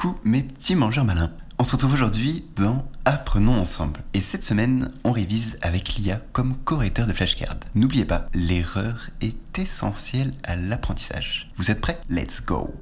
Coucou mes petits mangeurs malins. On se retrouve aujourd'hui dans Apprenons ensemble. Et cette semaine, on révise avec l'IA comme correcteur de flashcards. N'oubliez pas, l'erreur est essentielle à l'apprentissage. Vous êtes prêts? Let's go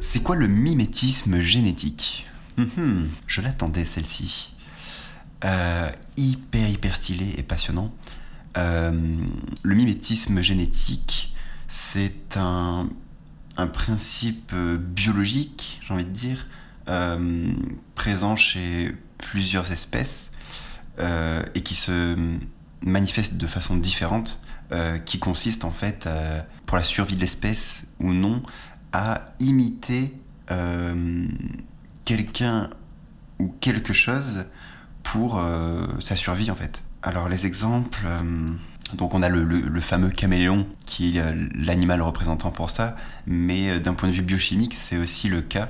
C'est quoi le mimétisme génétique? Hum, Je l'attendais celle-ci. Euh, hyper hyper stylé et passionnant. Euh, le mimétisme génétique, c'est un, principe euh, biologique, j'ai envie de dire, euh, présent chez plusieurs espèces et qui se manifeste de façon différente, qui consiste en fait, pour la survie de l'espèce ou non, à imiter quelqu'un ou quelque chose pour sa survie en fait. Alors les exemples, euh, donc on a le, fameux caméléon qui est euh, l'animal représentant pour ça, mais euh, d'un point de vue biochimique c'est aussi le cas.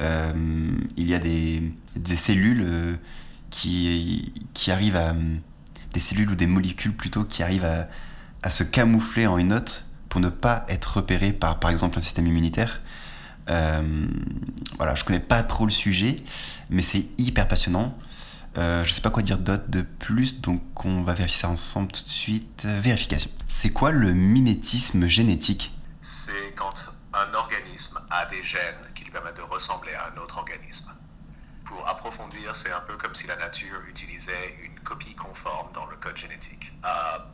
il y a des, cellules qui, qui arrivent à... des cellules ou des molécules plutôt qui arrivent à, se camoufler en une autre pour ne pas être repérées par par exemple un système immunitaire. voilà, je connais pas trop le sujet, mais c'est hyper passionnant. Euh, je sais pas quoi dire d'autre de plus, donc on va vérifier ça ensemble tout de suite. Euh, vérification. C'est quoi le mimétisme génétique? C'est quand un organisme a des gènes qui lui permettent de ressembler à un autre organisme. Pour approfondir, c'est un peu comme si la nature utilisait une copie conforme dans le code génétique. Euh,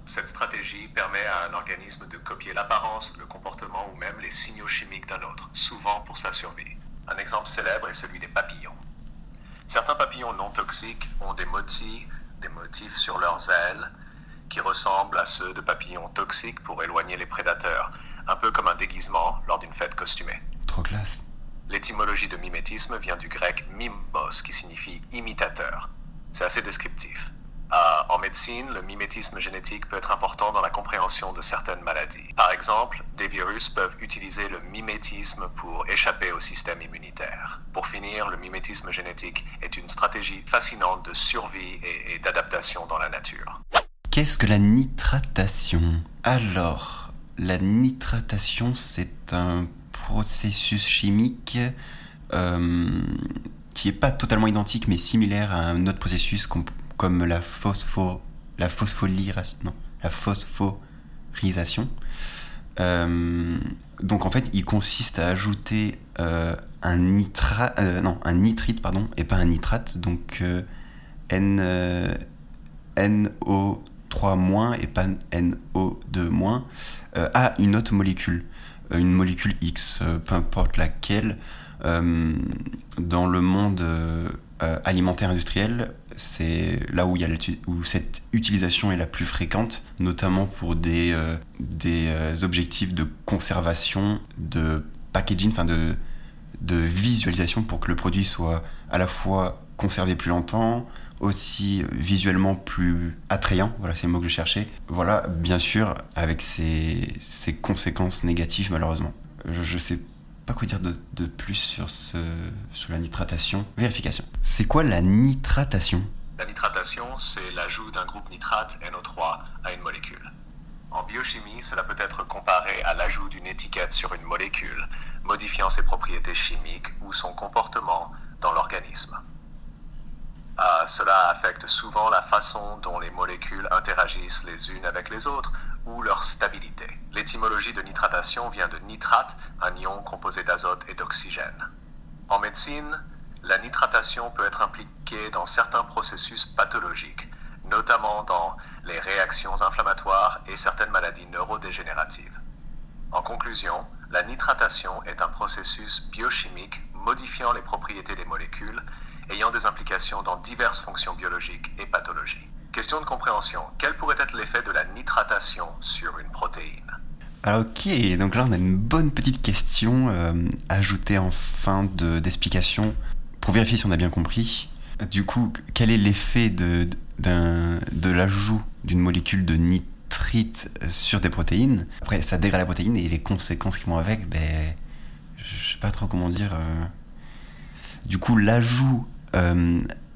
cette stratégie permet à un organisme de copier l'apparence, le comportement ou même les signaux chimiques d'un autre, souvent pour sa survie. Un exemple célèbre est celui des papillons. Certains papillons non toxiques ont des motifs, des motifs sur leurs ailes qui ressemblent à ceux de papillons toxiques pour éloigner les prédateurs, un peu comme un déguisement lors d'une fête costumée. Trop classe. L'étymologie de mimétisme vient du grec mimos qui signifie imitateur. C'est assez descriptif. Euh, en médecine, le mimétisme génétique peut être important dans la compréhension de certaines maladies. Par exemple, des virus peuvent utiliser le mimétisme pour échapper au système immunitaire. Pour finir, le mimétisme génétique est une stratégie fascinante de survie et, d'adaptation dans la nature. Qu'est-ce que la nitratation? Alors, la nitratation, c'est un processus chimique euh, qui n'est pas totalement identique mais similaire à un autre processus qu'on comme la, phospho, la. Non, la phosphorisation. Euh, donc en fait, il consiste à ajouter euh, un, nitra, euh, non, un nitrite pardon, et pas un nitrate, donc N, NO3- et pas NO2- à une autre molécule, une molécule X, peu importe laquelle. dans le monde alimentaire industriel, c'est là où, y a où cette utilisation est la plus fréquente, notamment pour des, euh, des euh, objectifs de conservation, de packaging, enfin de, de visualisation pour que le produit soit à la fois conservé plus longtemps, aussi visuellement plus attrayant, voilà c'est le mot que je cherchais. Voilà, bien sûr, avec ses, ses conséquences négatives malheureusement. Je, je sais quoi dire de, plus sur, ce, sur la nitratation. Vérification. C'est quoi la nitratation? La nitratation, c'est l'ajout d'un groupe nitrate NO3 à une molécule. En biochimie, cela peut être comparé à l'ajout d'une étiquette sur une molécule, modifiant ses propriétés chimiques ou son comportement dans l'organisme. Euh, cela affecte souvent la façon dont les molécules interagissent les unes avec les autres ou leur stabilité. L'étymologie de nitratation vient de nitrate, un ion composé d'azote et d'oxygène. En médecine, la nitratation peut être impliquée dans certains processus pathologiques, notamment dans les réactions inflammatoires et certaines maladies neurodégénératives. En conclusion, la nitratation est un processus biochimique modifiant les propriétés des molécules, ayant des implications dans diverses fonctions biologiques et pathologies. Question de compréhension. Quel pourrait être l'effet de la nitratation sur une protéine ok, donc là on a une bonne petite question euh, ajoutée en fin d'explication pour vérifier si on a bien compris. Du coup, quel est l'effet de, l'ajout d'une molécule de nitrite sur des protéines? Après, ça dégrade la protéine et les conséquences qui vont avec, ben, je sais pas trop comment dire. Euh. Du coup, l'ajout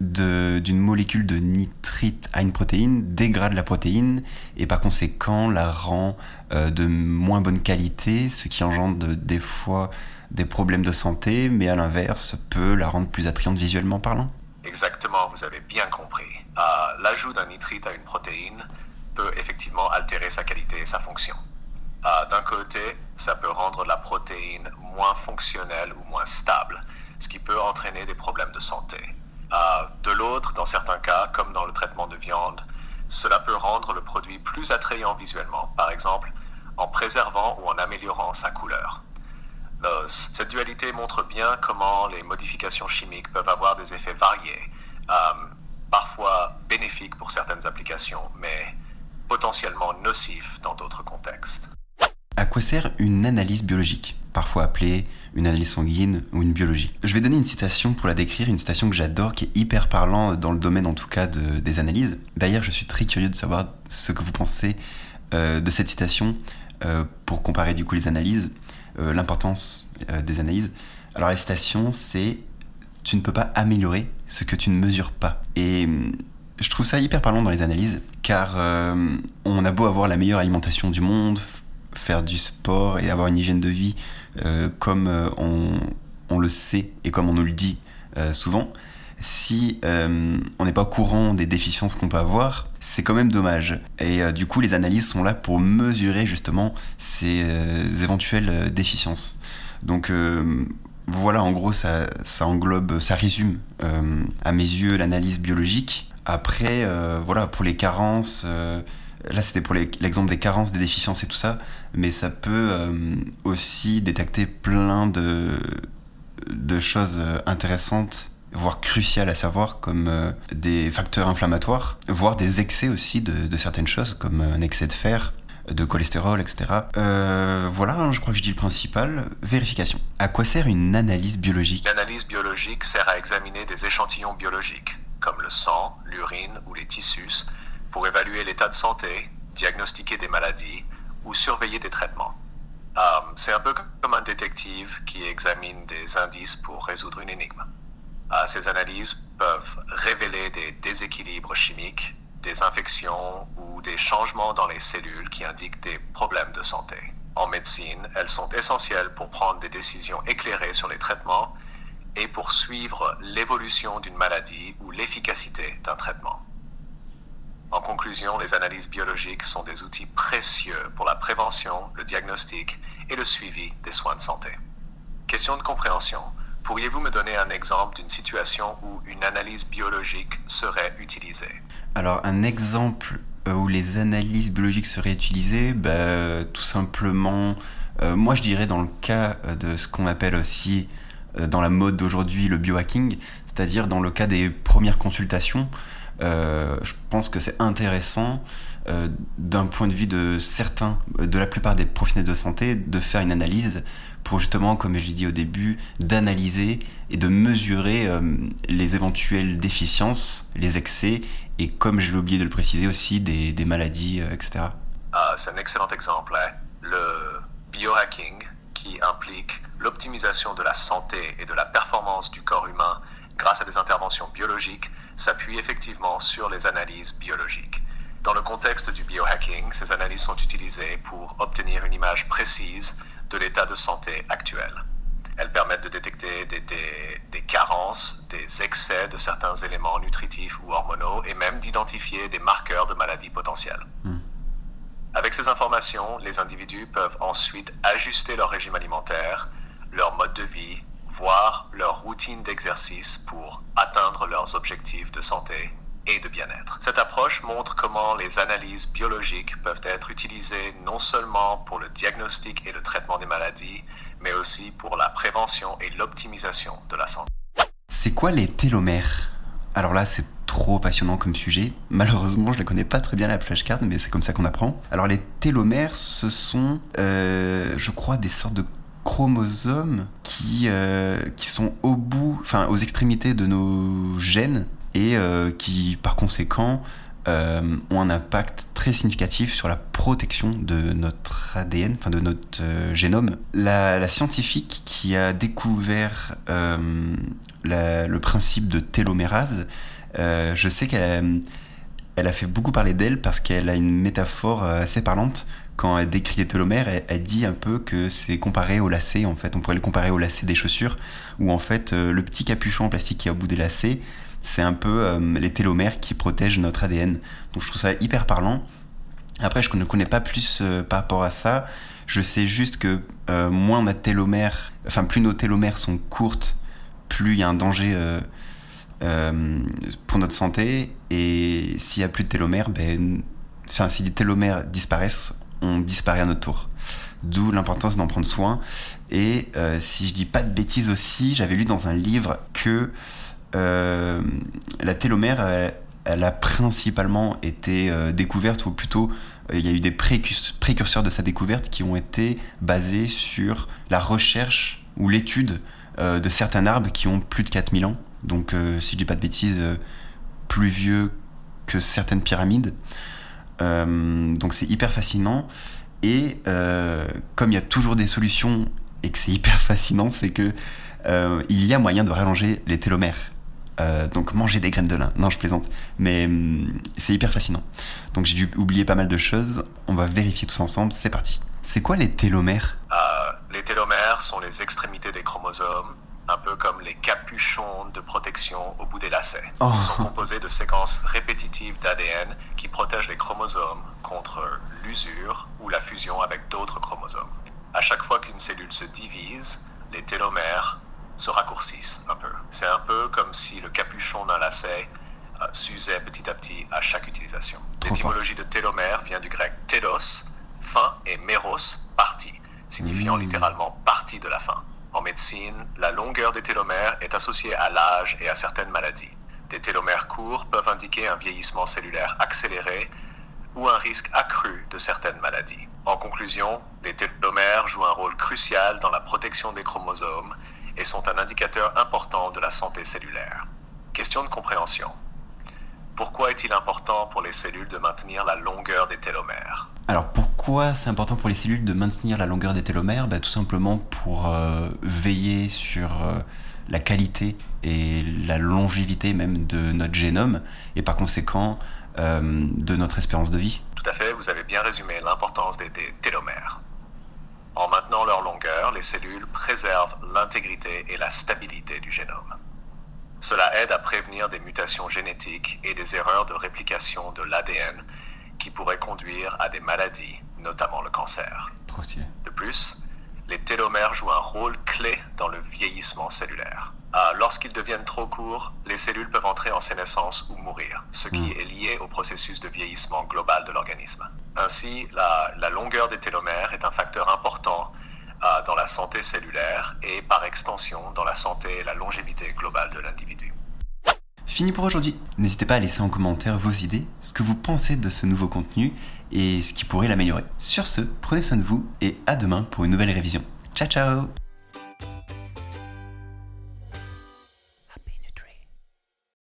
d'une molécule de nitrite à une protéine dégrade la protéine et par conséquent la rend euh, de moins bonne qualité, ce qui engendre des fois des problèmes de santé, mais à l'inverse peut la rendre plus attrayante visuellement parlant. Exactement, vous avez bien compris. Euh, l'ajout d'un nitrite à une protéine peut effectivement altérer sa qualité et sa fonction. Euh, d'un côté, ça peut rendre la protéine moins fonctionnelle ou moins stable, ce qui peut entraîner des problèmes de santé. Euh, de l'autre, dans certains cas, comme dans le traitement de viande, cela peut rendre le produit plus attrayant visuellement, par exemple en préservant ou en améliorant sa couleur. Euh, cette dualité montre bien comment les modifications chimiques peuvent avoir des effets variés, parfois bénéfiques pour certaines applications, mais potentiellement nocifs dans d'autres contextes. À quoi sert une analyse biologique, parfois appelée une analyse sanguine ou une biologie? Je vais donner une citation pour la décrire, une citation que j'adore, qui est hyper parlant dans le domaine en tout cas des analyses. D'ailleurs, je suis très curieux de savoir ce que vous pensez euh, de cette citation euh, pour comparer du coup les analyses, euh, l'importance des analyses. Alors la citation, c'est tu ne peux pas améliorer ce que tu ne mesures pas. Et hum, je trouve ça hyper parlant dans les analyses, car on a beau avoir la meilleure alimentation du monde, faire du sport et avoir une hygiène de vie euh, comme euh, on, le sait et comme on nous le dit euh, souvent, si on n'est pas au courant des déficiences qu'on peut avoir, c'est quand même dommage. Et du coup, les analyses sont là pour mesurer justement ces éventuelles déficiences. Donc voilà, en gros, ça, ça englobe, ça résume à mes yeux l'analyse biologique. Après, voilà, pour les carences Là, c'était pour l'exemple des carences, des déficiences et tout ça, mais ça peut euh, aussi détecter plein de, choses euh, intéressantes, voire cruciales à savoir, comme euh, des facteurs inflammatoires, voire des excès aussi de, certaines choses, comme un excès de fer, de cholestérol, etc. voilà, hein, je crois que je dis le principal. Vérification. À quoi sert une analyse biologique? L'analyse biologique sert à examiner des échantillons biologiques, comme le sang, l'urine ou les tissus, pour évaluer l'état de santé, diagnostiquer des maladies ou surveiller des traitements. Euh, c'est un peu comme un détective qui examine des indices pour résoudre une énigme. Euh, ces analyses peuvent révéler des déséquilibres chimiques, des infections ou des changements dans les cellules qui indiquent des problèmes de santé. En médecine, elles sont essentielles pour prendre des décisions éclairées sur les traitements et pour suivre l'évolution d'une maladie ou l'efficacité d'un traitement. En conclusion, les analyses biologiques sont des outils précieux pour la prévention, le diagnostic et le suivi des soins de santé. Question de compréhension. Pourriez-vous me donner un exemple d'une situation où une analyse biologique serait utilisée? Alors, un exemple euh, où les analyses biologiques seraient utilisées, bah, tout simplement, euh, moi je dirais dans le cas euh, de ce qu'on appelle aussi dans la mode d'aujourd'hui le biohacking, c'est-à-dire dans le cas des premières consultations. Euh, je pense que c'est intéressant euh, d'un point de vue de certains, de la plupart des professionnels de santé, de faire une analyse pour justement, comme je l'ai dit au début, d'analyser et de mesurer euh, les éventuelles déficiences, les excès et, comme je l'ai oublié de le préciser aussi, des, des maladies, etc. Ah, c'est un excellent exemple. Hein. Le biohacking, qui implique l'optimisation de la santé et de la performance du corps humain grâce à des interventions biologiques, s'appuie effectivement sur les analyses biologiques. Dans le contexte du biohacking, ces analyses sont utilisées pour obtenir une image précise de l'état de santé actuel. Elles permettent de détecter des, carences, des excès de certains éléments nutritifs ou hormonaux et même d'identifier des marqueurs de maladies potentielles. Hmm. Avec ces informations, les individus peuvent ensuite ajuster leur régime alimentaire, leur mode de vie voir leur routine d'exercice pour atteindre leurs objectifs de santé et de bien-être. Cette approche montre comment les analyses biologiques peuvent être utilisées non seulement pour le diagnostic et le traitement des maladies, mais aussi pour la prévention et l'optimisation de la santé. C'est quoi les télomères? Alors là, c'est trop passionnant comme sujet. Malheureusement, je ne connais pas très bien la flashcard, mais c'est comme ça qu'on apprend. Alors les télomères, ce sont, euh, je crois, des sortes de chromosomes qui, euh, qui sont au bout, enfin aux extrémités de nos gènes et euh, qui par conséquent euh, ont un impact très significatif sur la protection de notre ADN, enfin de notre génome. La, scientifique qui a découvert le principe de télomérase, je sais qu'elle elle a fait beaucoup parler d'elle parce qu'elle a une métaphore assez parlante quand elle décrit les télomères, elle, dit un peu que c'est comparé au lacet, en fait. On pourrait le comparer au lacet des chaussures, où en fait, euh, le petit capuchon en plastique qui est au bout des lacets, c'est un peu euh, les télomères qui protègent notre ADN. Donc je trouve ça hyper parlant. Après, je ne connais pas plus euh, par rapport à ça. Je sais juste que moins on a de télomères, enfin plus nos télomères sont courtes, plus il y a un danger pour notre santé. Et s'il n'y a plus de télomères, ben, enfin, si les télomères disparaissent, disparaît à notre tour. D'où l'importance d'en prendre soin. Et euh, si je dis pas de bêtises aussi, j'avais lu dans un livre que euh, la télomère, elle, a principalement été euh, découverte, ou plutôt il y a eu des précurseurs de sa découverte qui ont été basés sur la recherche ou l'étude de certains arbres qui ont plus de 4000 ans. Donc si je dis pas de bêtises, plus vieux que certaines pyramides. Euh, donc c'est hyper fascinant. Et euh, comme il y a toujours des solutions et que c'est hyper fascinant, c'est que euh, il y a moyen de rallonger les télomères. donc manger des graines de lin. Non, je plaisante. Mais hum, c'est hyper fascinant. Donc j'ai dû oublier pas mal de choses. On va vérifier tous ensemble. C'est parti. C'est quoi les télomères? Les télomères sont les extrémités des chromosomes un peu comme les capuchons de protection au bout des lacets. Oh. Ils sont composés de séquences répétitives d'ADN qui protègent les chromosomes contre l'usure ou la fusion avec d'autres chromosomes. À chaque fois qu'une cellule se divise, les télomères se raccourcissent un peu. C'est un peu comme si le capuchon d'un lacet euh, s'usait petit à petit à chaque utilisation. L'étymologie de télomère vient du grec télos, fin, et méros, partie, signifiant mmh. littéralement partie de la fin. Médecine, la longueur des télomères est associée à l'âge et à certaines maladies. Des télomères courts peuvent indiquer un vieillissement cellulaire accéléré ou un risque accru de certaines maladies. En conclusion, les télomères jouent un rôle crucial dans la protection des chromosomes et sont un indicateur important de la santé cellulaire. Question de compréhension. Pourquoi est-il important pour les cellules de maintenir la longueur des télomères? Alors pourquoi c'est important pour les cellules de maintenir la longueur des télomères bah, Tout simplement pour euh, veiller sur euh, la qualité et la longévité même de notre génome et par conséquent euh, de notre espérance de vie. Tout à fait, vous avez bien résumé l'importance des télomères. En maintenant leur longueur, les cellules préservent l'intégrité et la stabilité du génome. Cela aide à prévenir des mutations génétiques et des erreurs de réplication de l'ADN qui pourraient conduire à des maladies, notamment le cancer. De plus, les télomères jouent un rôle clé dans le vieillissement cellulaire. Ah, lorsqu'ils deviennent trop courts, les cellules peuvent entrer en sénescence ou mourir, ce qui hmm. est lié au processus de vieillissement global de l'organisme. Ainsi, la longueur des télomères est un facteur important dans la santé cellulaire et par extension dans la santé et la longévité globale de l'individu. Fini pour aujourd'hui. N'hésitez pas à laisser en commentaire vos idées, ce que vous pensez de ce nouveau contenu et ce qui pourrait l'améliorer. Sur ce, prenez soin de vous et à demain pour une nouvelle révision. Ciao ciao